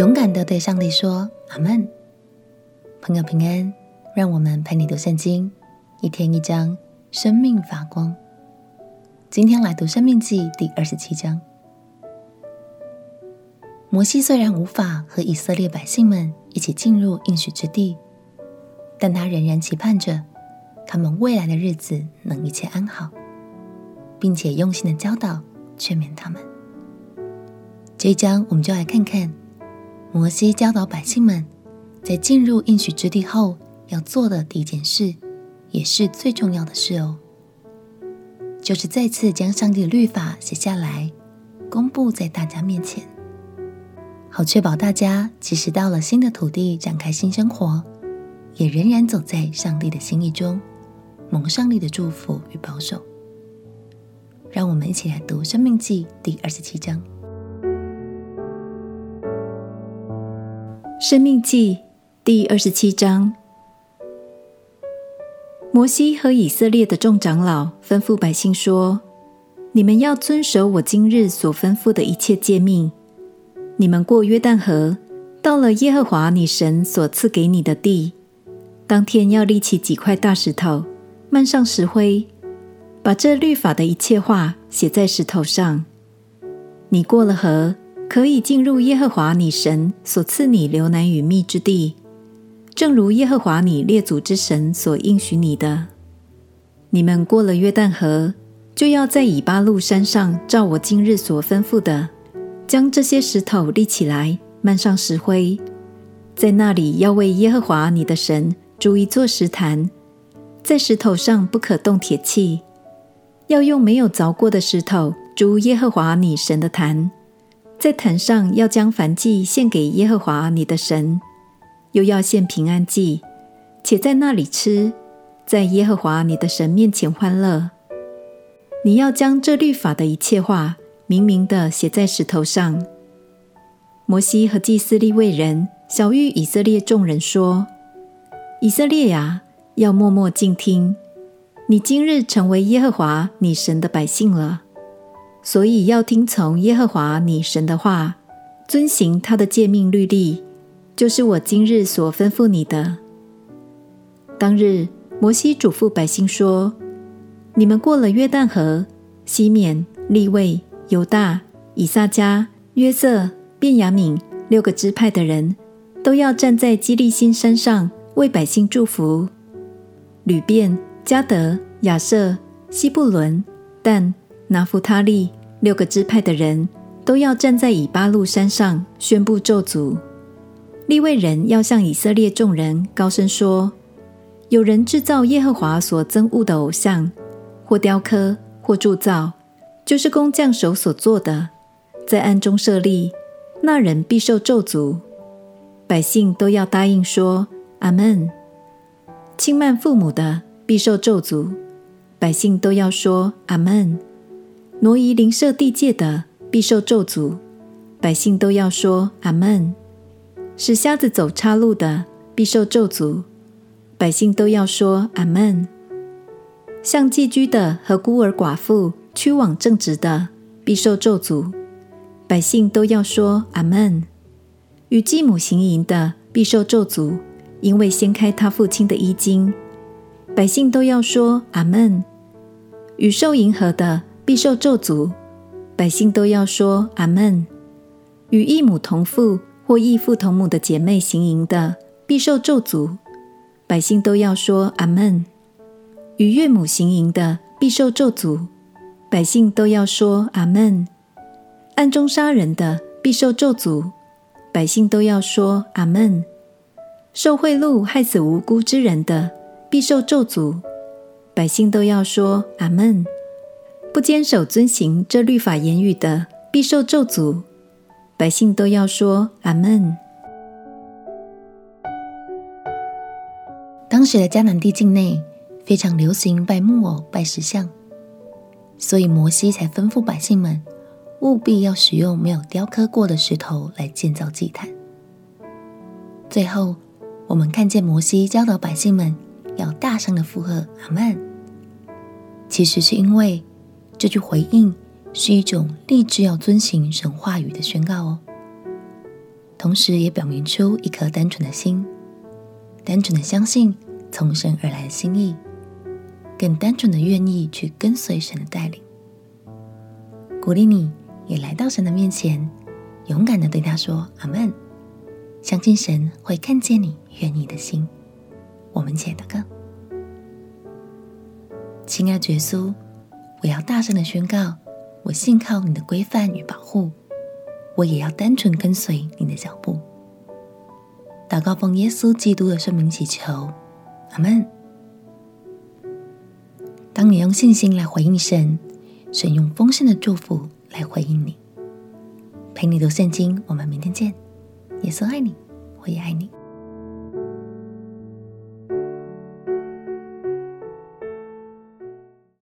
勇敢的对上帝说：“阿门。”朋友平安，让我们陪你读圣经，一天一章，生命发光。今天来读《生命记》第二十七章。摩西虽然无法和以色列百姓们一起进入应许之地，但他仍然期盼着他们未来的日子能一切安好，并且用心的教导、劝勉他们。这一章我们就来看看摩西教导百姓们，在进入应许之地后要做的第一件事，也是最重要的事哦。就是再次将上帝的律法写下来，公布在大家面前，好确保大家即使到了新的土地展开新生活，也仍然走在上帝的心意中，蒙上帝的祝福与保守。让我们一起来读《生命记》第二十七章。《生命记》第二十七章。摩西和以色列的众长老吩咐百姓说：“你们要遵守我今日所吩咐的一切诫命。你们过约旦河，到了耶和华你神所赐给你的地，当天要立起几块大石头，漫上石灰，把这律法的一切话写在石头上。你过了河，可以进入耶和华你神所赐你流奶与蜜之地。”正如耶和华你列祖之神所应许你的，你们过了约旦河，就要在以巴路山上照我今日所吩咐的，将这些石头立起来，漫上石灰，在那里要为耶和华你的神筑一座石坛，在石头上不可动铁器，要用没有凿过的石头筑耶和华你神的坛，在坛上要将燔祭献给耶和华你的神。又要献平安祭，且在那里吃，在耶和华你的神面前欢乐。你要将这律法的一切话明明的写在石头上。摩西和祭司利未人晓諭以色列众人说：“以色列呀，要默默静听。你今日成为耶和华你神的百姓了，所以要听从耶和华你神的话，遵行他的诫命律例。”就是我今日所吩咐你的。当日，摩西嘱咐百姓说：“你们过了约旦河，西缅、利未、犹大、以萨迦、约瑟、便雅悯六个支派的人，都要站在基利心山上为百姓祝福。吕便、迦得、亚设、西布伦、但、拿弗他利六个支派的人，都要站在以巴路山上宣布咒诅。”立位人要向以色列众人高声说：“有人制造耶和华所憎恶的偶像，或雕刻，或铸造，就是工匠手所做的，在暗中设立，那人必受咒诅。百姓都要答应说：阿门。轻慢父母的必受咒诅。百姓都要说：阿门。挪移邻舍地界的必受咒诅。百姓都要说：阿门。使瞎子走岔路的，必受咒诅，百姓都要说阿门。向寄居的和孤儿寡妇屈枉正直的，必受咒诅，百姓都要说阿门。与继母行淫的，必受咒诅，因为掀开他父亲的衣襟，百姓都要说阿门。与受迎合的，必受咒诅，百姓都要说阿门。与异母同父。或异父同母的姐妹行淫的，必受咒诅，百姓都要说阿门。与岳母行淫的，必受咒诅，百姓都要说阿门。暗中杀人的，必受咒诅，百姓都要说阿门。受贿赂害死无辜之人的，必受咒诅，百姓都要说阿门。不坚守遵行这律法言语的，必受咒诅。百姓都要说阿门。当时的迦南地境内非常流行拜木偶、拜石像，所以摩西才吩咐百姓们务必要使用没有雕刻过的石头来建造祭坛。最后，我们看见摩西教导百姓们要大声的附和阿门，其实是因为这句回应。是一种立志要遵行神话语的宣告哦。同时也表明出一颗单纯的心，单纯的相信从神而来的心意，更单纯的愿意去跟随神的带领。鼓励你也来到神的面前，勇敢的对他说：“阿门。”相信神会看见你愿意的心。我们且祷告。亲爱的耶稣，我要大声的宣告：我信靠你的规范与保护，我也要单纯跟随你的脚步。祷告奉耶稣基督的圣名祈求，阿门。当你用信心来回应神，神用丰盛的祝福来回应你。陪你读圣经，我们明天见。耶稣爱你，我也爱你。